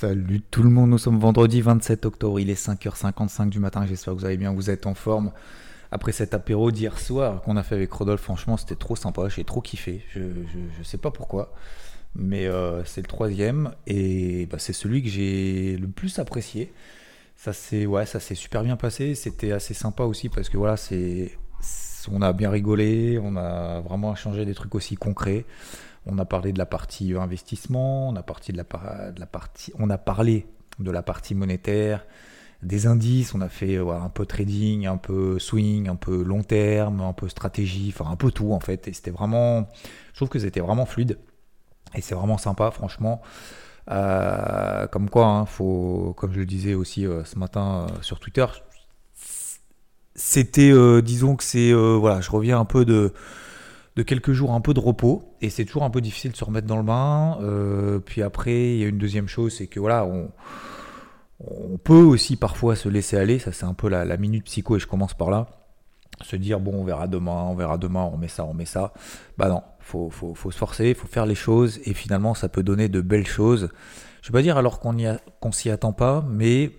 Salut tout le monde, nous sommes vendredi 27 octobre, il est 5h55 du matin, j'espère que vous allez bien, vous êtes en forme. Après cet apéro d'hier soir qu'on a fait avec Rodolphe, franchement c'était trop sympa, j'ai trop kiffé, je, je, je sais pas pourquoi, mais euh, c'est le troisième et bah, c'est celui que j'ai le plus apprécié. Ça s'est ouais, super bien passé, c'était assez sympa aussi parce que voilà, c'est on a bien rigolé, on a vraiment échangé des trucs aussi concrets. On a parlé de la partie investissement, on a, parlé de la partie monétaire, des indices, on a fait voilà, un peu trading, un peu swing, un peu long terme, un peu stratégie, enfin un peu tout en fait. Et c'était vraiment, je trouve que c'était vraiment fluide et c'est vraiment sympa, franchement. Euh, comme quoi, hein, comme je le disais aussi euh, ce matin euh, sur Twitter, c'était, euh, disons que c'est, euh, voilà, je reviens un peu de, de quelques jours un peu de repos et c'est toujours un peu difficile de se remettre dans le bain. Euh, puis après, il y a une deuxième chose, c'est que voilà, on, on peut aussi parfois se laisser aller. Ça, c'est un peu la, minute psycho et je commence par là. Se dire bon, on verra demain, on verra demain, on met ça, on met ça. Bah non, faut, faut, faut se forcer, faut faire les choses et finalement, ça peut donner de belles choses. Je vais pas dire alors qu'on qu'on s'y attend pas, mais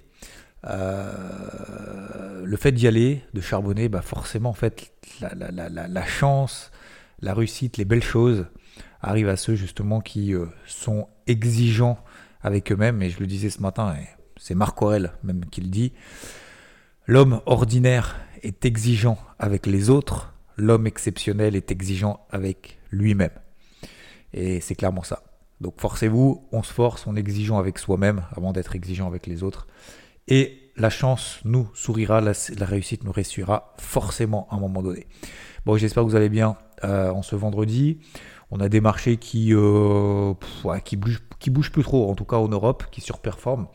euh, le fait d'y aller, de charbonner, bah forcément, en fait, la- la- la chance, la réussite, les belles choses arrivent à ceux justement qui euh, sont exigeants avec eux-mêmes. Et je le disais ce matin, et c'est Marc Aurel même qui le dit, l'homme ordinaire est exigeant avec les autres, l'homme exceptionnel est exigeant avec lui-même. Et c'est clairement ça. Donc forcez-vous, on se force, on est exigeant avec soi-même avant d'être exigeant avec les autres. Et la chance nous sourira, la, réussite nous réussira forcément à un moment donné. Bon, j'espère que vous allez bien euh, en ce vendredi. On a des marchés qui, euh, qui, bougent, qui plus trop, en tout cas en Europe, qui surperforment.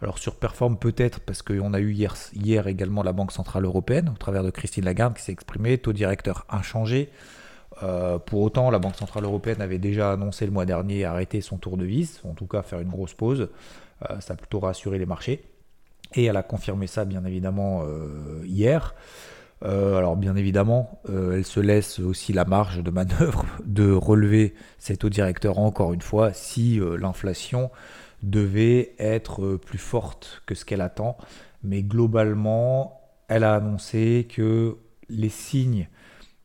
Alors surperforment peut-être parce qu'on a eu hier, hier également la Banque Centrale Européenne, au travers de Christine Lagarde, qui s'est exprimée, taux directeur inchangé. Euh, pour autant, la Banque Centrale Européenne avait déjà annoncé le mois dernier arrêter son tour de vis, en tout cas faire une grosse pause. Ça a plutôt rassuré les marchés. Et elle a confirmé ça, bien évidemment, hier. Euh, alors, bien évidemment, euh, elle se laisse aussi la marge de manœuvre de relever ses taux directeurs encore une fois si euh, l'inflation devait être plus forte que ce qu'elle attend. Mais globalement, elle a annoncé que les signes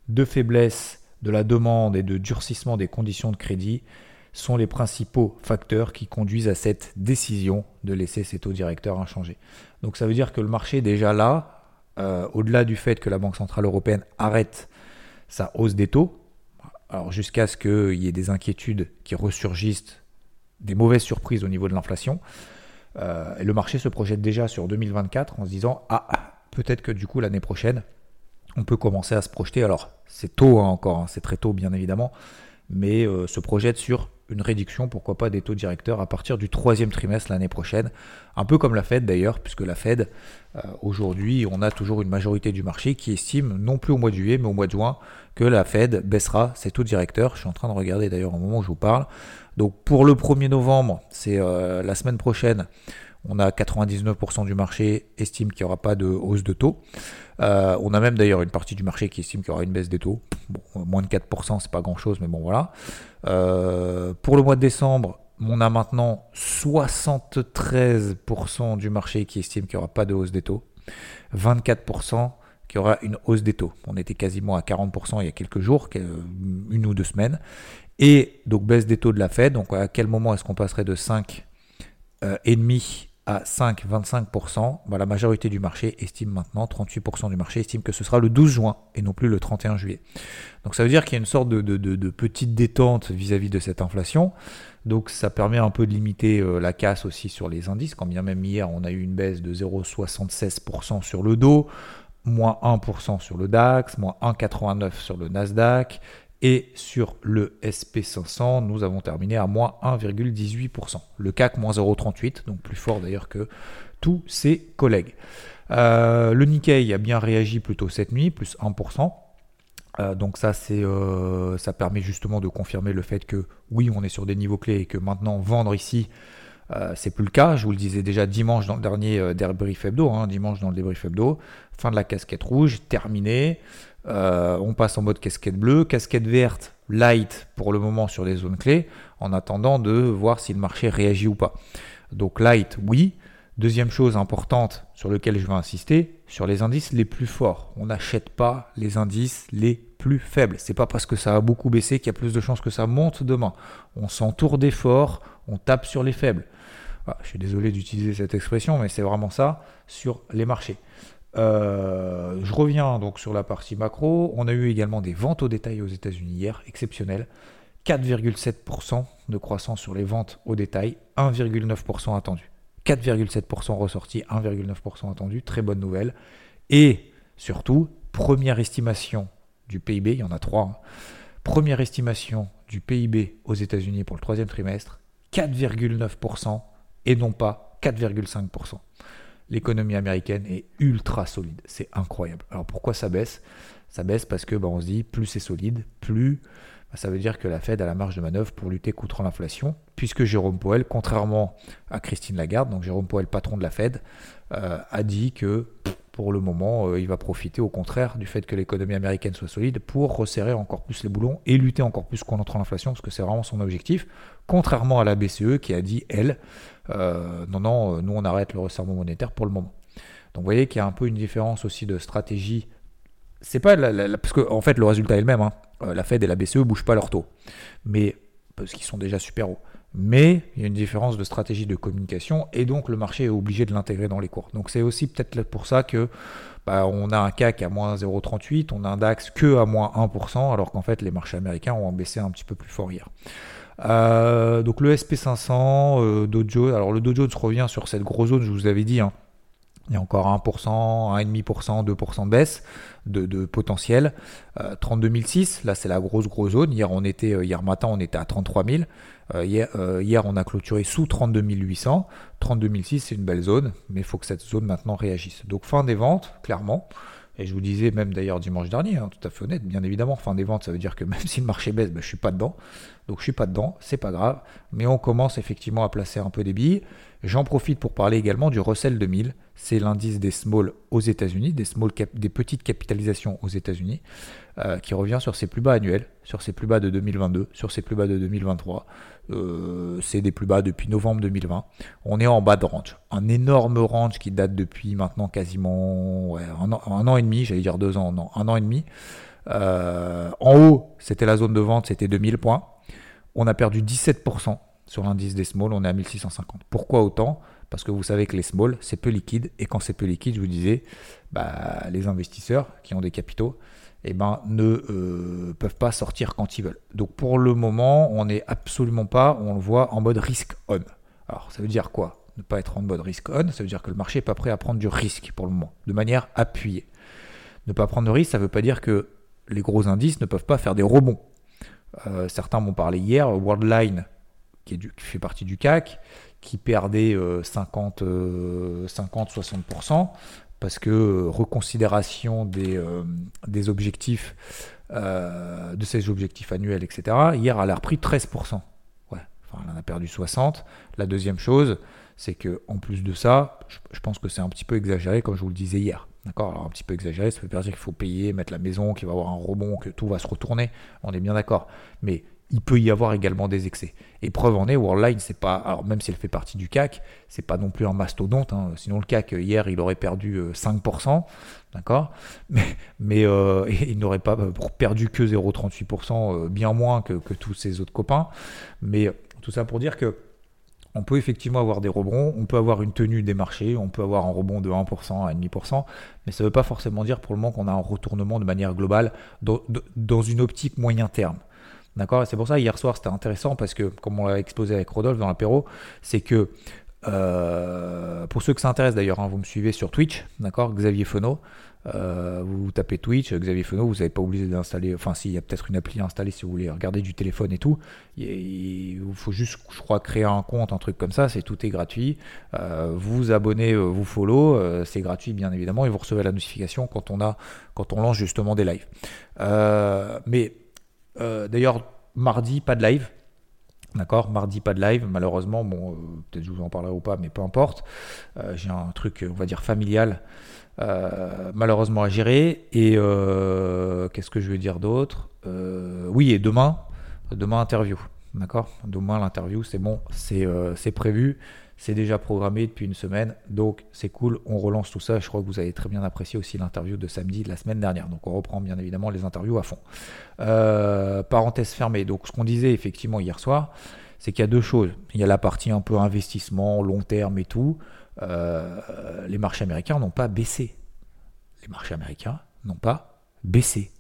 de faiblesse de la demande et de durcissement des conditions de crédit sont les principaux facteurs qui conduisent à cette décision de laisser ces taux directeurs inchangés. Donc ça veut dire que le marché est déjà là, euh, au-delà du fait que la Banque Centrale Européenne arrête sa hausse des taux, jusqu'à ce qu'il y ait des inquiétudes qui ressurgissent, des mauvaises surprises au niveau de l'inflation, euh, le marché se projette déjà sur 2024 en se disant, ah, peut-être que du coup l'année prochaine, on peut commencer à se projeter. Alors, c'est tôt hein, encore, hein, c'est très tôt bien évidemment, mais euh, se projette sur une réduction, pourquoi pas, des taux directeurs à partir du troisième trimestre l'année prochaine. Un peu comme la Fed d'ailleurs, puisque la Fed, euh, aujourd'hui, on a toujours une majorité du marché qui estime, non plus au mois de juillet, mais au mois de juin, que la Fed baissera ses taux directeurs. Je suis en train de regarder d'ailleurs au moment où je vous parle. Donc pour le 1er novembre, c'est euh, la semaine prochaine, on a 99% du marché estime qu'il n'y aura pas de hausse de taux. Euh, on a même d'ailleurs une partie du marché qui estime qu'il y aura une baisse des taux. Bon, moins de 4%, c'est pas grand chose, mais bon voilà. Euh, pour le mois de décembre, on a maintenant 73% du marché qui estime qu'il n'y aura pas de hausse des taux. 24% qui aura une hausse des taux. On était quasiment à 40% il y a quelques jours, une ou deux semaines. Et donc baisse des taux de la Fed. Donc à quel moment est-ce qu'on passerait de 5 euh, et demi à 5-25%, bah, la majorité du marché estime maintenant, 38% du marché estime que ce sera le 12 juin et non plus le 31 juillet. Donc ça veut dire qu'il y a une sorte de, de, petite détente vis-à-vis -vis de cette inflation. Donc ça permet un peu de limiter euh, la casse aussi sur les indices, quand bien même hier on a eu une baisse de 0,76% sur le dos, moins 1% sur le DAX, moins 1,89% sur le Nasdaq, Et sur le SP500, nous avons terminé à moins 1,18%. Le CAC, moins 0,38, donc plus fort d'ailleurs que tous ses collègues. Euh, le Nikkei a bien réagi plutôt cette nuit, plus 1%. Euh, donc ça, c'est, euh, ça permet justement de confirmer le fait que oui, on est sur des niveaux clés et que maintenant vendre ici, c'est plus le cas. Je vous le disais déjà dimanche dans le dernier débrief hebdo, hein, dimanche dans le débrief hebdo, fin de la casquette rouge, terminé. on passe en mode casquette bleue, casquette verte, light pour le moment sur les zones clés, en attendant de voir si le marché réagit ou pas. Donc light, oui. Deuxième chose importante sur laquelle je vais insister, sur les indices les plus forts. On n'achète pas les indices les plus faibles. C'est pas parce que ça a beaucoup baissé qu'il y a plus de chances que ça monte demain. On s'entoure des forts, on tape sur les faibles. Je suis désolé d'utiliser cette expression, mais c'est vraiment ça sur les marchés. Euh, je reviens donc sur la partie macro. On a eu également des ventes au détail aux États-Unis hier, exceptionnelles. 4,7% de croissance sur les ventes au détail, 1,9% attendu. 4,7% ressorti, 1,9% attendu, très bonne nouvelle. Et surtout, première estimation du PIB, il y en a trois. Hein. Première estimation du PIB aux États-Unis pour le troisième trimestre, 4,9% et non pas 4,5%. L'économie américaine est ultra solide, c'est incroyable. Alors pourquoi ça baisse? Ça baisse parce que bah, on se dit plus c'est solide, plus bah, ça veut dire que la Fed a la marge de manœuvre pour lutter contre l'inflation, puisque Jérôme Powell, contrairement à Christine Lagarde, donc Jérôme Powell, patron de la Fed, euh, a dit que pour le moment, euh, il va profiter au contraire du fait que l'économie américaine soit solide pour resserrer encore plus les boulons et lutter encore plus contre l'inflation, parce que c'est vraiment son objectif, contrairement à la BCE qui a dit, elle, non, non, nous on arrête le resserrement monétaire pour le moment. Donc vous voyez qu'il y a un peu une différence aussi de stratégie. C'est pas parce que en fait le résultat est le même. Hein. Euh, la Fed et la BCE ne bougent pas leur taux, mais parce qu'ils sont déjà super hauts. Mais il y a une différence de stratégie de communication et donc le marché est obligé de l'intégrer dans les cours. Donc c'est aussi peut-être pour ça que bah, on a un CAC à moins 0,38, on a un DAX que à moins 1%, alors qu'en fait les marchés américains ont baissé un petit peu plus fort hier. Euh, donc le SP500, euh, alors le Dow Jones revient sur cette grosse zone, je vous avais dit, hein, il y a encore 1%, 1,5%, 2% de baisse de, potentiel. 32 006, là c'est la grosse grosse zone. Hier, on était, euh, hier matin, on était à 33 000. Euh, hier, euh, hier, on a clôturé sous 32 800. 32 006, c'est une belle zone, mais il faut que cette zone maintenant réagisse. Donc fin des ventes, clairement. Et je vous disais même d'ailleurs dimanche dernier, hein, tout à fait honnête, bien évidemment, fin des ventes, ça veut dire que même si le marché baisse, ben, je ne suis pas dedans. Donc je suis pas dedans, c'est pas grave. Mais on commence effectivement à placer un peu des billes. J'en profite pour parler également du Russell 2000. C'est l'indice des small aux États-Unis, des, small des petites capitalisations aux États-Unis, euh, qui revient sur ses plus bas annuels, sur ses plus bas de 2022, sur ses plus bas de 2023. Euh, c'est des plus bas depuis novembre 2020. On est en bas de range. Un énorme range qui date depuis maintenant quasiment un, an, et demi, j'allais dire deux ans, non, un an et demi. Euh, en haut, c'était la zone de vente, c'était 2000 points. On a perdu 17% sur l'indice des small, on est à 1650. Pourquoi autant? Parce que vous savez que les small, c'est peu liquide. Et quand c'est peu liquide, je vous disais, bah, les investisseurs qui ont des capitaux, eh ben, ne euh, peuvent pas sortir quand ils veulent. Donc pour le moment, on n'est absolument pas, on le voit, en mode risk on. Alors ça veut dire quoi? Ne pas être en mode risk on, ça veut dire que le marché n'est pas prêt à prendre du risque pour le moment, de manière appuyée. Ne pas prendre de risque, ça ne veut pas dire que les gros indices ne peuvent pas faire des rebonds. Euh, certains m'ont parlé hier, Worldline qui, fait partie du CAC, qui perdait 50, 60%, parce que euh, reconsidération des, euh, des objectifs, euh, de ces objectifs annuels, etc. Hier, elle a repris 13%. Ouais, enfin, elle en a perdu 60. La deuxième chose, c'est que en plus de ça, je, pense que c'est un petit peu exagéré, comme je vous le disais hier. D'accord? Alors un petit peu exagéré, ça veut pas dire qu'il faut payer, mettre la maison, qu'il va y avoir un rebond, que tout va se retourner. On est bien d'accord. Mais il peut y avoir également des excès. Et preuve en est, Worldline, c'est pas, alors même si elle fait partie du CAC, c'est pas non plus un mastodonte. Hein. Sinon, le CAC hier, il aurait perdu 5%, euh, d'accord, mais, euh, il n'aurait pas euh, perdu que 0,38%, bien moins que, tous ses autres copains. Mais tout ça pour dire que on peut effectivement avoir des rebonds, on peut avoir une tenue des marchés, on peut avoir un rebond de 1%, 1,5%, mais ça ne veut pas forcément dire pour le moment qu'on a un retournement de manière globale dans une optique moyen terme. D'accord C'est pour ça, hier soir, c'était intéressant parce que, comme on l'a exposé avec Rodolphe dans l'apéro, c'est que, euh, pour ceux que ça intéresse d'ailleurs, hein, vous me suivez sur Twitch, d'accord Xavier Fenot, Euh, vous tapez Twitch, Xavier Fenot, vous n'avez pas obligé d'installer. Enfin, s'il y a peut-être une appli à installer si vous voulez regarder du téléphone et tout. Il, faut juste, je crois, créer un compte, un truc comme ça. C'est tout est gratuit. Euh, vous vous abonnez, euh, vous follow, c'est gratuit bien évidemment, et vous recevez la notification quand on a, quand on lance justement des lives. mais d'ailleurs, mardi, pas de live. D'accord Mardi, pas de live. Malheureusement, bon, peut-être je vous en parlerai ou pas, mais peu importe. J'ai un truc, on va dire, familial euh, malheureusement à gérer. Et euh, qu'est-ce que je veux dire d'autre? Euh, Oui, et demain, demain interview. D'accord? Demain l'interview, c'est bon, c'est prévu, c'est déjà programmé depuis une semaine, donc c'est cool, on relance tout ça. Je crois que vous avez très bien apprécié aussi l'interview de samedi de la semaine dernière, donc on reprend bien évidemment les interviews à fond. parenthèse fermée, donc ce qu'on disait effectivement hier soir, c'est qu'il y a deux choses. Il y a la partie un peu investissement, long terme et tout. Euh, les marchés américains n'ont pas baissé. Les marchés américains n'ont pas baissé.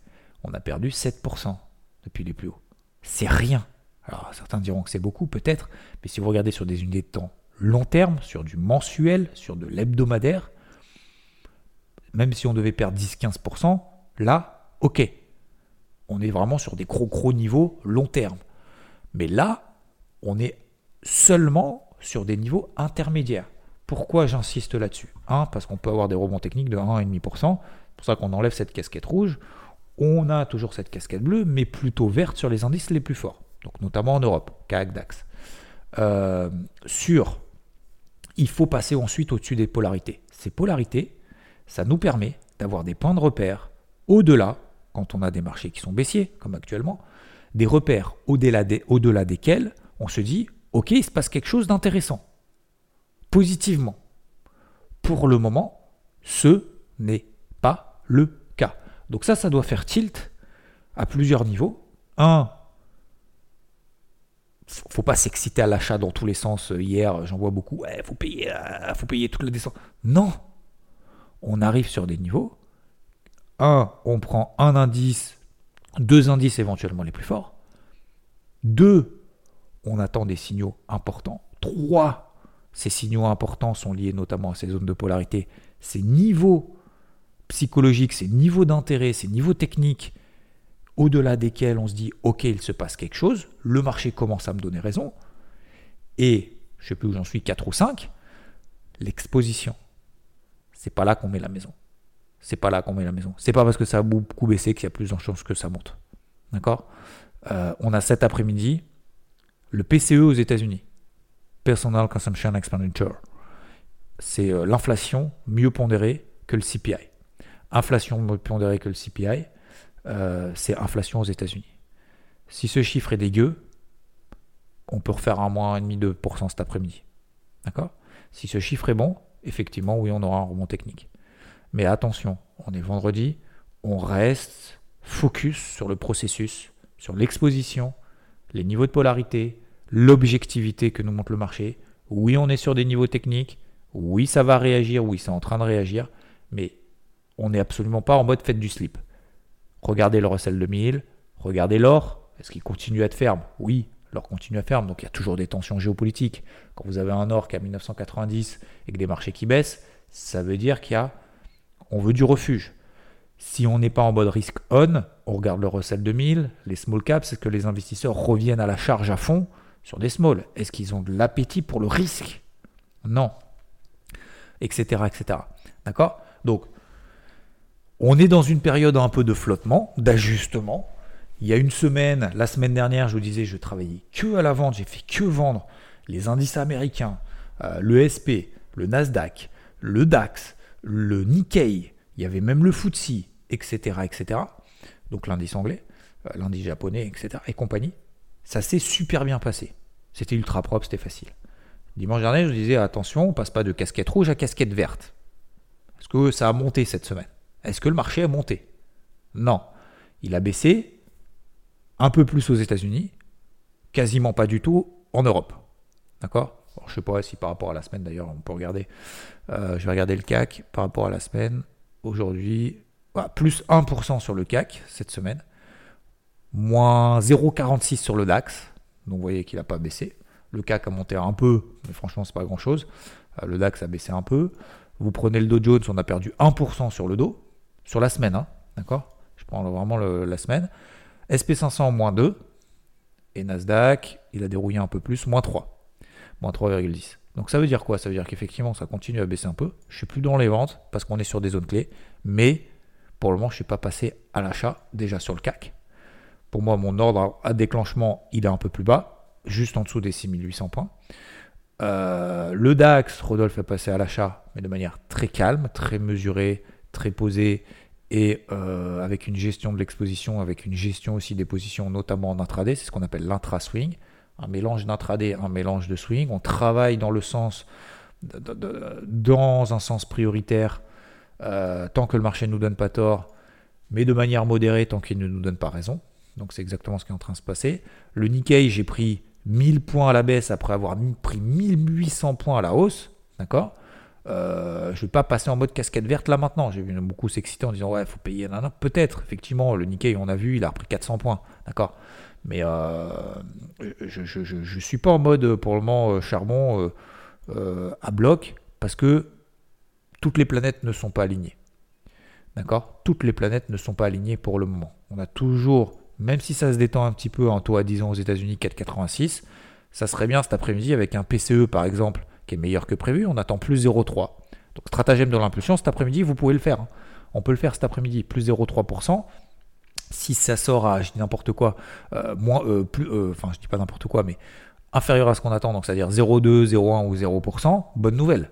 On a perdu 7% depuis les plus hauts. C'est rien. Alors certains diront que c'est beaucoup peut-être, mais si vous regardez sur des unités de temps long terme, sur du mensuel, sur de l'hebdomadaire, même si on devait perdre 10-15%, là, ok. On est vraiment sur des gros gros niveaux long terme. Mais là, on est seulement sur des niveaux intermédiaires. Pourquoi j'insiste là-dessus? Parce qu'on peut avoir des rebonds techniques de 1,5%. C'est pour ça qu'on enlève cette casquette rouge. On a toujours cette casquette bleue, mais plutôt verte sur les indices les plus forts. Donc notamment en Europe, CAC, DAX. Euh, sur, il faut passer ensuite au-dessus des polarités. Ces polarités, ça nous permet d'avoir des points de repère au-delà, quand on a des marchés qui sont baissiers, comme actuellement, des repères au-delà, au-delà desquels on se dit, ok, il se passe quelque chose d'intéressant positivement. Pour le moment, ce n'est pas le cas. Donc ça, ça doit faire tilt à plusieurs niveaux. Un, faut pas s'exciter à l'achat dans tous les sens. Hier, j'en vois beaucoup. Il faut payer, euh, faut payer toute la descente. Non, on arrive sur des niveaux. Un, on prend un indice, deux indices éventuellement les plus forts. Deux, on attend des signaux importants. Trois, ces signaux importants sont liés notamment à ces zones de polarité, ces niveaux psychologiques, ces niveaux d'intérêt, ces niveaux techniques au-delà desquels on se dit ok il se passe quelque chose, le marché commence à me donner raison, et je ne sais plus où j'en suis, 4 ou 5, l'exposition. C'est pas là qu'on met la maison. C'est pas là qu'on met la maison. C'est pas parce que ça a beaucoup baissé qu'il y a plus de chances que ça monte. D'accord? Euh, On a cet après-midi le PCE aux États-Unis. Personal Consumption Expenditure. C'est euh, l'inflation mieux pondérée que le CPI. Inflation mieux pondérée que le CPI, euh, c'est inflation aux États-Unis. Si ce chiffre est dégueu, on peut refaire un moins 1,5-2% cet après-midi. D'accord? Si ce chiffre est bon, effectivement, oui, on aura un rebond technique. Mais attention, on est vendredi, on reste focus sur le processus, sur l'exposition, les niveaux de polarité, l'objectivité que nous montre le marché. Oui, on est sur des niveaux techniques. Oui, ça va réagir. Oui, c'est en train de réagir. Mais on n'est absolument pas en mode fête du slip. Regardez le Russell 2000. Regardez l'or. Est-ce qu'il continue à être ferme? Oui, l'or continue à ferme. Donc il y a toujours des tensions géopolitiques. Quand vous avez un or qui a 1990 et que des marchés qui baissent, ça veut dire qu'il y a. On veut du refuge. Si on n'est pas en mode risque on, on regarde le Russell 2000, les small caps, est-ce que les investisseurs reviennent à la charge à fond sur des small Est-ce qu'ils ont de l'appétit pour le risque? Non. Etc. etc. D'accord? Donc, on est dans une période un peu de flottement, d'ajustement. Il y a une semaine, la semaine dernière, je vous disais, je travaillais que à la vente, j'ai fait que vendre les indices américains, euh, le SP, le Nasdaq, le DAX, le Nikkei, il y avait même le FTSE, etc. etc. Donc l'indice anglais, euh, l'indice japonais, etc. et compagnie. Ça s'est super bien passé. C'était ultra propre, c'était facile. Dimanche dernier, je vous disais attention, on passe pas de casquette rouge à casquette verte. Est-ce que ça a monté cette semaine Est-ce que le marché a monté? Non. Il a baissé un peu plus aux États-Unis, quasiment pas du tout en Europe. D'accord? Je ne sais pas si par rapport à la semaine d'ailleurs, on peut regarder. Euh, je vais regarder le CAC par rapport à la semaine. Aujourd'hui, plus 1% sur le CAC cette semaine moins 0,46 sur le DAX. Donc vous voyez qu'il n'a pas baissé. Le CAC a monté un peu, mais franchement, c'est pas grand chose. Euh, le DAX a baissé un peu. Vous prenez le Dow Jones, on a perdu 1% sur le dos. Sur la semaine, hein, d'accord? Je prends vraiment la semaine. SP500 moins 2 et Nasdaq, il a dérouillé un peu plus, moins 3, moins 3,10. Donc ça veut dire quoi? Ça veut dire qu'effectivement ça continue à baisser un peu. Je suis plus dans les ventes parce qu'on est sur des zones clés, mais pour le moment je ne suis pas passé à l'achat déjà sur le CAC. Pour moi mon ordre à déclenchement il est un peu plus bas, juste en dessous des 6800 points. Euh, le DAX, Rodolphe est passé à l'achat, mais de manière très calme, très mesurée, très posée et euh, avec une gestion de l'exposition, avec une gestion aussi des positions, notamment en intraday, c'est ce qu'on appelle l'intra-swing, un mélange d'intraday, un mélange de swing. On travaille dans le sens, dans un sens prioritaire, euh, tant que le marché ne nous donne pas tort, mais de manière modérée tant qu'il ne nous donne pas raison. Donc c'est exactement ce qui est en train de se passer. Le Nikkei, j'ai pris 1000 points à la baisse après avoir pris 1800 points à la hausse. D'accord? Euh, je ne vais pas passer en mode casquette verte là maintenant. J'ai vu beaucoup s'exciter en disant ouais, il faut payer. Peut-être, effectivement, le Nikkei, on a vu, il a repris 400 points. D'accord Mais euh, je ne suis pas en mode pour le moment euh, charbon à bloc parce que toutes les planètes ne sont pas alignées. D'accord Toutes les planètes ne sont pas alignées pour le moment. On a toujours même si ça se détend un petit peu en taux à 10 ans aux États-Unis 4,86, ça serait bien cet après-midi avec un PCE par exemple qui est meilleur que prévu, on attend plus 0,3. Donc stratagème de l'impulsion, cet après-midi vous pouvez le faire. Hein. On peut le faire cet après-midi, plus 0,3%. Si ça sort à, je dis n'importe quoi, euh, moins, euh, plus, euh, enfin je dis pas n'importe quoi, mais inférieur à ce qu'on attend, donc c'est-à-dire 0,2, 0,1 ou 0%, bonne nouvelle.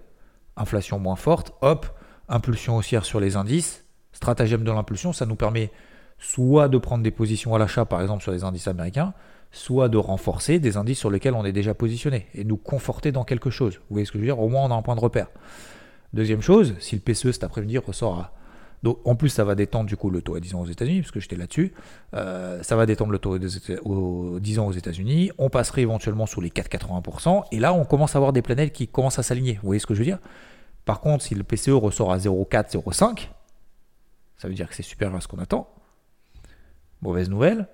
Inflation moins forte, hop, impulsion haussière sur les indices, stratagème de l'impulsion, ça nous permet soit de prendre des positions à l'achat, par exemple sur les indices américains, soit de renforcer des indices sur lesquels on est déjà positionné et nous conforter dans quelque chose. Vous voyez ce que je veux dire? Au moins, on a un point de repère. Deuxième chose, si le PCE cet après-midi ressort à. Donc, en plus, ça va détendre du coup le taux à 10 ans aux États-Unis, parce que j'étais là-dessus. Euh, ça va détendre le taux aux 10 ans aux États-Unis. On passerait éventuellement sous les 4,80%. Et là, on commence à avoir des planètes qui commencent à s'aligner. Vous voyez ce que je veux dire? Par contre, si le PCE ressort à 0,4, 0,5, ça veut dire que c'est supérieur à ce qu'on attend. Mauvaise nouvelle,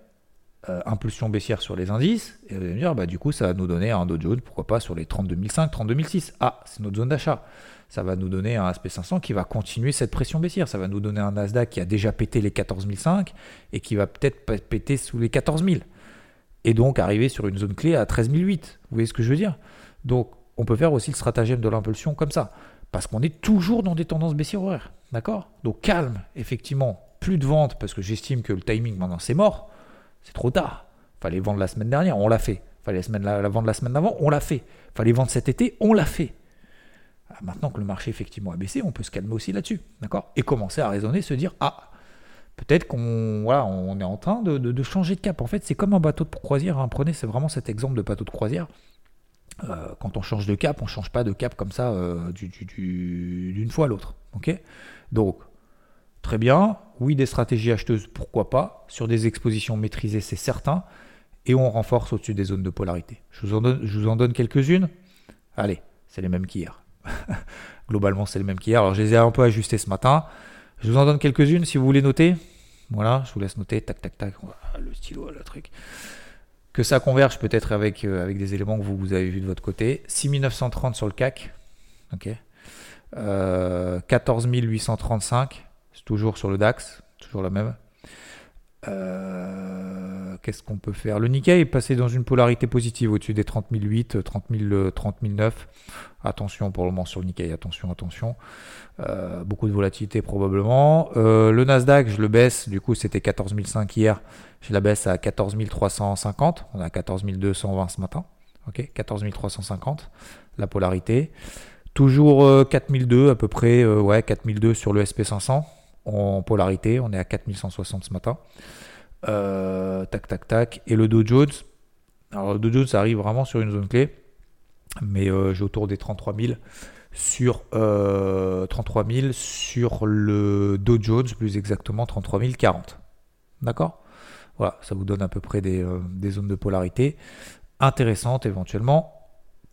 euh, impulsion baissière sur les indices, et vous allez me dire, bah, du coup, ça va nous donner un Dow Jones, pourquoi pas sur les 32005, 32006. Ah, c'est notre zone d'achat. Ça va nous donner un SP500 qui va continuer cette pression baissière. Ça va nous donner un Nasdaq qui a déjà pété les 14005 et qui va peut-être péter sous les 14000. Et donc arriver sur une zone clé à 13008. Vous voyez ce que je veux dire? Donc, on peut faire aussi le stratagème de l'impulsion comme ça. Parce qu'on est toujours dans des tendances baissières horaires. D'accord? Donc, calme, effectivement, plus de ventes parce que j'estime que le timing maintenant c'est mort. C'est trop tard. Fallait vendre la semaine dernière, on l'a fait. Fallait la, semaine, la, vendre la semaine d'avant, on l'a fait. Fallait vendre cet été, on l'a fait. Ah, maintenant que le marché effectivement a baissé, on peut se calmer aussi là-dessus, d'accord? Et commencer à raisonner, se dire ah peut-être qu'on voilà, on est en train de, changer de cap. En fait, c'est comme un bateau de croisière. Hein. Prenez c'est vraiment cet exemple de bateau de croisière. Euh, quand on change de cap, on change pas de cap comme ça euh, d'une fois à l'autre. ok? Donc Très bien. Oui, des stratégies acheteuses, pourquoi pas. Sur des expositions maîtrisées, c'est certain. Et on renforce au-dessus des zones de polarité. Je vous en donne, quelques-unes. Allez, c'est les mêmes qu'hier. Globalement, c'est les mêmes qu'hier. Alors, je les ai un peu ajustés ce matin. Je vous en donne quelques-unes si vous voulez noter. Voilà, je vous laisse noter. Tac, tac, tac. Le stylo, le truc. Que ça converge peut-être avec, euh, avec des éléments que vous, avez vus de votre côté. 6930 sur le CAC. Ok. Euh, 14 835 c'est toujours sur le DAX, toujours la même. Euh, qu'est-ce qu'on peut faire? Le Nikkei est passé dans une polarité positive au-dessus des 30 008, 30 009. Attention pour le moment sur le Nikkei, attention, attention. Euh, beaucoup de volatilité probablement. Euh, le Nasdaq, je le baisse, du coup c'était 14 500 hier, je la baisse à 14 350. On à 14 220 ce matin. Ok, 14 350 la polarité. Toujours 4002 à peu près, ouais, 4002 sur le SP500 en polarité. On est à 4160 ce matin. Euh, tac, tac, tac. Et le Dow Jones. Alors, le Dow Jones arrive vraiment sur une zone clé. Mais euh, j'ai autour des 33 000 sur 33 euh, 000 sur le Dow Jones, plus exactement 33 040. D'accord? Voilà, ça vous donne à peu près des, des zones de polarité intéressantes éventuellement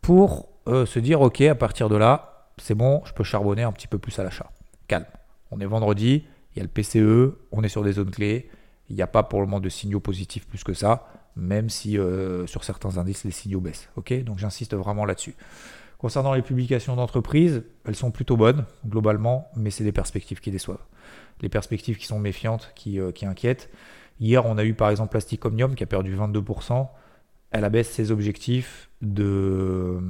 pour se dire ok, à partir de là, c'est bon, je peux charbonner un petit peu plus à l'achat. Calme. On est vendredi, il y a le PCE, on est sur des zones clés. Il n'y a pas pour le moment de signaux positifs plus que ça, même si euh, sur certains indices les signaux baissent. Ok, donc j'insiste vraiment là-dessus. Concernant les publications d'entreprise, elles sont plutôt bonnes globalement, mais c'est des perspectives qui déçoivent. Les perspectives qui sont méfiantes, qui, euh, qui inquiètent. Hier, on a eu par exemple Plastic Omnium qui a perdu 22%. Elle abaisse ses objectifs de euh,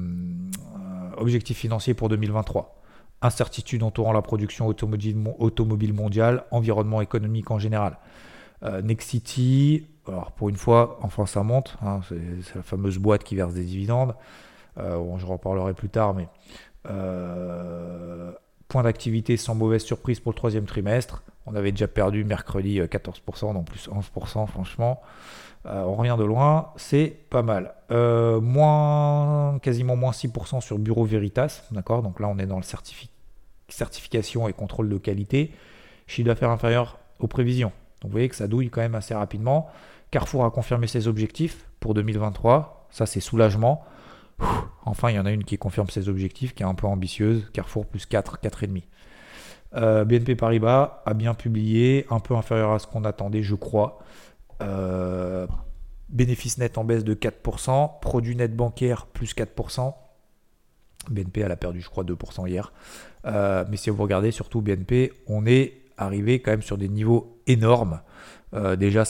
objectifs financiers pour 2023 incertitude entourant la production automobile, mondiale, environnement économique en général. Euh, Nexity, alors pour une fois, enfin ça monte, hein, c'est la fameuse boîte qui verse des dividendes, euh, je reparlerai plus tard, mais euh, point d'activité sans mauvaise surprise pour le troisième trimestre. On avait déjà perdu mercredi 14%, donc plus 11% franchement. On revient de loin, c'est pas mal. moins, quasiment moins 6% sur Bureau Veritas, d'accord Donc là, on est dans le certification et contrôle de qualité. Chiffre d'affaires inférieur aux prévisions. Donc vous voyez que ça douille quand même assez rapidement. Carrefour a confirmé ses objectifs pour 2023. Ça, c'est soulagement. Enfin, il y en a une qui confirme ses objectifs, qui est un peu ambitieuse. Carrefour plus 4, 4,5. Euh, BNP Paribas a bien publié, un peu inférieur à ce qu'on attendait, je crois. Euh, bénéfice net en baisse de 4%, produit net bancaire plus 4%. BNP, elle a perdu, je crois, 2% hier. Euh, mais si vous regardez surtout BNP, on est arrivé quand même sur des niveaux énormes. Euh, déjà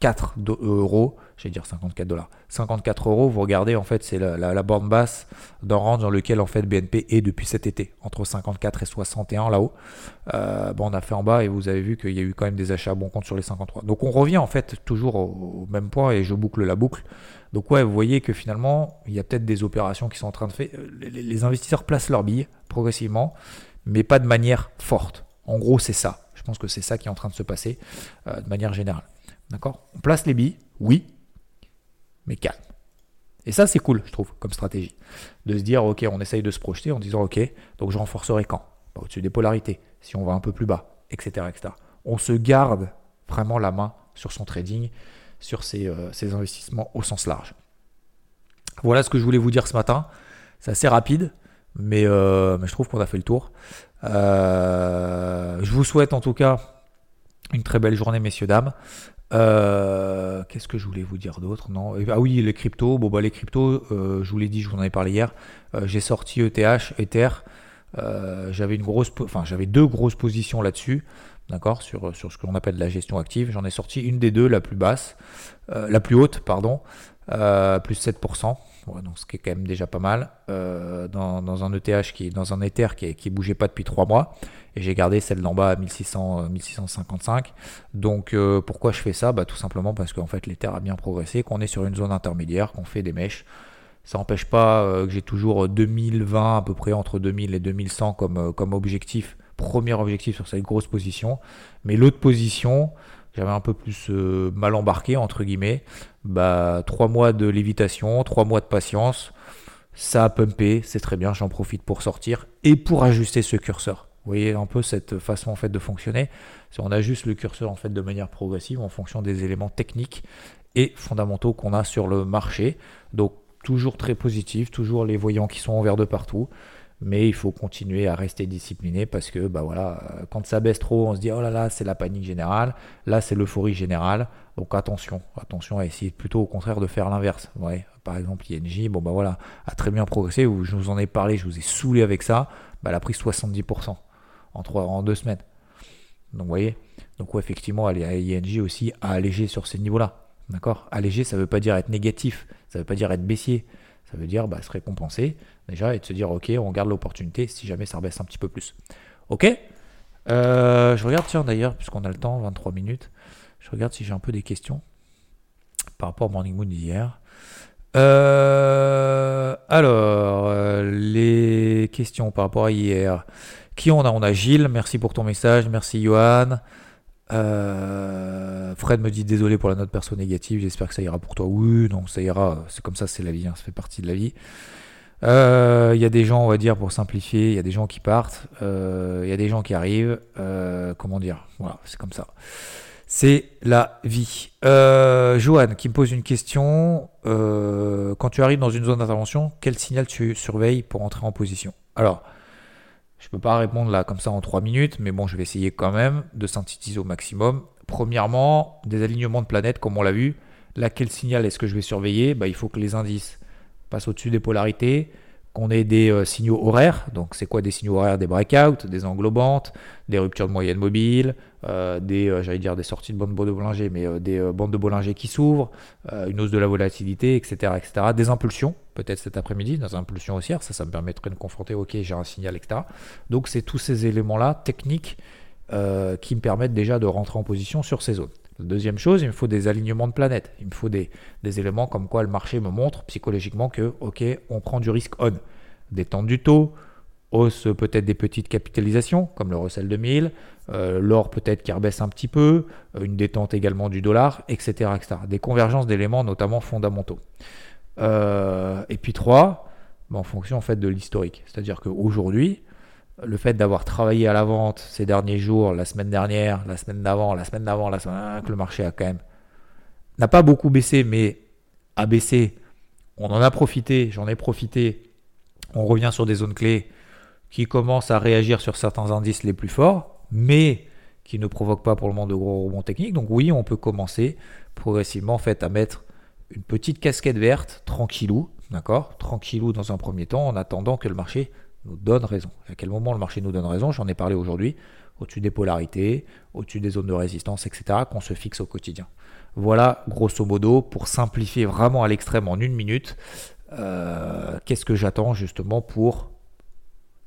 54 euros, j'allais dire 54 dollars. 54 euros, vous regardez, en fait, c'est la, bande basse d'un range dans lequel en fait BNP est depuis cet été, entre 54 et 61 là-haut. Euh, bon, on a fait en bas et vous avez vu qu'il y a eu quand même des achats à bon compte sur les 53. Donc on revient en fait toujours au, même point et je boucle la boucle. Donc ouais, vous voyez que finalement, il y a peut-être des opérations qui sont en train de faire. Les, les investisseurs placent leurs billes progressivement, mais pas de manière forte. En gros, c'est ça. Je pense que c'est ça qui est en train de se passer euh, de manière générale. D'accord? On place les billes, oui, mais calme. Et ça, c'est cool, je trouve, comme stratégie. De se dire, ok, on essaye de se projeter en disant, ok, donc je renforcerai quand? Au-dessus des polarités, si on va un peu plus bas, etc.. On se garde vraiment la main sur son trading, sur ses, euh, investissements au sens large. Voilà ce que je voulais vous dire ce matin. C'est assez rapide, mais, euh, je trouve qu'on a fait le tour. Euh, je vous souhaite en tout cas une très belle journée, messieurs, dames. Euh, qu'est-ce que je voulais vous dire d'autre? Non Ah oui, les cryptos. Bon, bah, les cryptos, euh, je vous l'ai dit, je vous en ai parlé hier. j'ai sorti ETH, Ether. j'avais une grosse, enfin, j'avais deux grosses positions là-dessus, d'accord, sur, sur ce que l'on appelle la gestion active. J'en ai sorti une des deux, la plus basse, la plus haute, pardon, plus 7% donc ce qui est quand même déjà pas mal, euh, dans, un ETH qui dans un Ether qui, qui bougeait pas depuis 3 mois, et j'ai gardé celle d'en bas à 1600, 1655. Donc euh, pourquoi je fais ça? Bah, Tout simplement parce qu'en fait l'Ether a bien progressé, qu'on est sur une zone intermédiaire, qu'on fait des mèches. Ça n'empêche pas euh, que j'ai toujours 2020 à peu près entre 2000 et 2100 comme, comme objectif, premier objectif sur cette grosse position. Mais l'autre position, j'avais un peu plus euh, mal embarqué, entre guillemets. Bah, trois mois de lévitation, trois mois de patience, ça a pumpé, c'est très bien, j'en profite pour sortir et pour ajuster ce curseur. Vous voyez un peu cette façon de fonctionner. On ajuste le curseur en fait de manière progressive en fonction des éléments techniques et fondamentaux qu'on a sur le marché. Donc toujours très positif, toujours les voyants qui sont en vert de partout mais il faut continuer à rester discipliné parce que bah voilà, euh, quand ça baisse trop, on se dit oh là là, c'est la panique générale, là c'est l'euphorie générale. Donc attention, attention à essayer plutôt au contraire de faire l'inverse. Ouais, par exemple, INJ, bon bah voilà, a très bien progressé, je vous en ai parlé, je vous ai saoulé avec ça, bah, elle a pris 70% en, trois, en deux semaines. Donc vous voyez, donc ouais, effectivement, INJ aussi a allégé sur ces niveaux-là. D'accord? Alléger, ça ne veut pas dire être négatif, ça ne veut pas dire être baissier. Ça veut dire bah, se récompenser déjà et de se dire ok, on garde l'opportunité si jamais ça rebaisse un petit peu plus. Ok euh, Je regarde, tiens d'ailleurs, puisqu'on a le temps, 23 minutes, je regarde si j'ai un peu des questions par rapport au Morning Moon d'hier. Euh, alors, euh, les questions par rapport à hier. Qui on a? On a Gilles, merci pour ton message, merci Johan. Fred me dit désolé pour la note perso négative, j'espère que ça ira pour toi. Oui, non, ça ira, c'est comme ça, c'est la vie, hein, ça fait partie de la vie. Euh, il y a des gens, on va dire, pour simplifier, il y a des gens qui partent, euh, il y a des gens qui arrivent. comment dire Voilà, c'est comme ça. C'est la vie. Johan qui me pose une question. quand tu arrives dans une zone d'intervention, quel signal tu surveilles pour entrer en position? Alors, je ne peux pas répondre là comme ça en 3 minutes, mais bon, je vais essayer quand même de synthétiser au maximum. Premièrement, des alignements de planètes, comme on l'a vu. Là, quel signal est-ce que je vais surveiller? Bah, Il faut que les indices passent au-dessus des polarités, qu'on ait des euh, signaux horaires. Donc, c'est quoi des signaux horaires? Des breakouts, des englobantes, des ruptures de moyenne mobile, euh, des, euh, j'allais dire des sorties de bandes de Bollinger, mais des bandes de Bollinger qui s'ouvrent, une hausse de la volatilité, etc., etc. Des impulsions, peut-être cet après-midi, des impulsions haussières. Ça, ça me permettrait de confronter, ok, j'ai un signal, etc. Donc, c'est tous ces éléments-là techniques qui me permettent déjà de rentrer en position sur ces zones. deuxième chose, il me faut des alignements de planètes. Il me faut des, éléments comme quoi le marché me montre psychologiquement que, ok, on prend du risque on détente du taux, hausse peut-être des petites capitalisations comme le Russell 2000, euh, l'or peut-être qui rebaisse un petit peu, euh, une détente également du dollar, etc. etc. Des convergences d'éléments notamment fondamentaux. Euh, et puis trois, ben, en fonction en fait de l'historique. C'est-à-dire qu'aujourd'hui, le fait d'avoir travaillé à la vente ces derniers jours, la semaine dernière, la semaine d'avant, la semaine d'avant, la semaine que le marché a quand même n'a pas beaucoup baissé, mais a baissé. On en a profité, j'en ai profité on revient sur des zones clés qui commencent à réagir sur certains indices les plus forts, mais qui ne provoquent pas pour le moment de gros rebonds techniques. Donc oui, on peut commencer progressivement à mettre une petite casquette verte, tranquillou, d'accord? Tranquillou dans un premier temps, en attendant que le marché nous donne raison. À quel moment le marché nous donne raison? J'en ai parlé aujourd'hui, au-dessus des polarités, au-dessus des zones de résistance, etc., qu'on se fixe au quotidien. Voilà, grosso modo, pour simplifier vraiment à l'extrême en une minute, euh, qu'est-ce que j'attends justement pour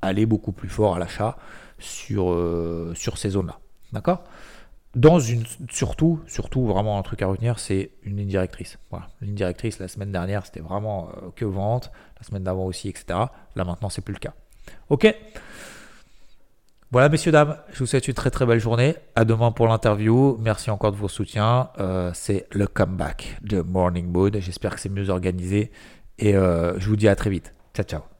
aller beaucoup plus fort à l'achat sur, euh, sur ces zones-là. D'accord? Dans une, surtout, surtout, vraiment un truc à retenir, c'est une ligne directrice. Voilà. ligne directrice, la semaine dernière, c'était vraiment euh, que vente, la semaine d'avant aussi, etc. Là maintenant, c'est plus le cas. Ok Voilà, messieurs, dames, je vous souhaite une très très belle journée. À demain pour l'interview. Merci encore de vos soutiens. c'est le comeback de Morning Mood. J'espère que c'est mieux organisé Et euh, je vous dis à très vite. Ciao, ciao.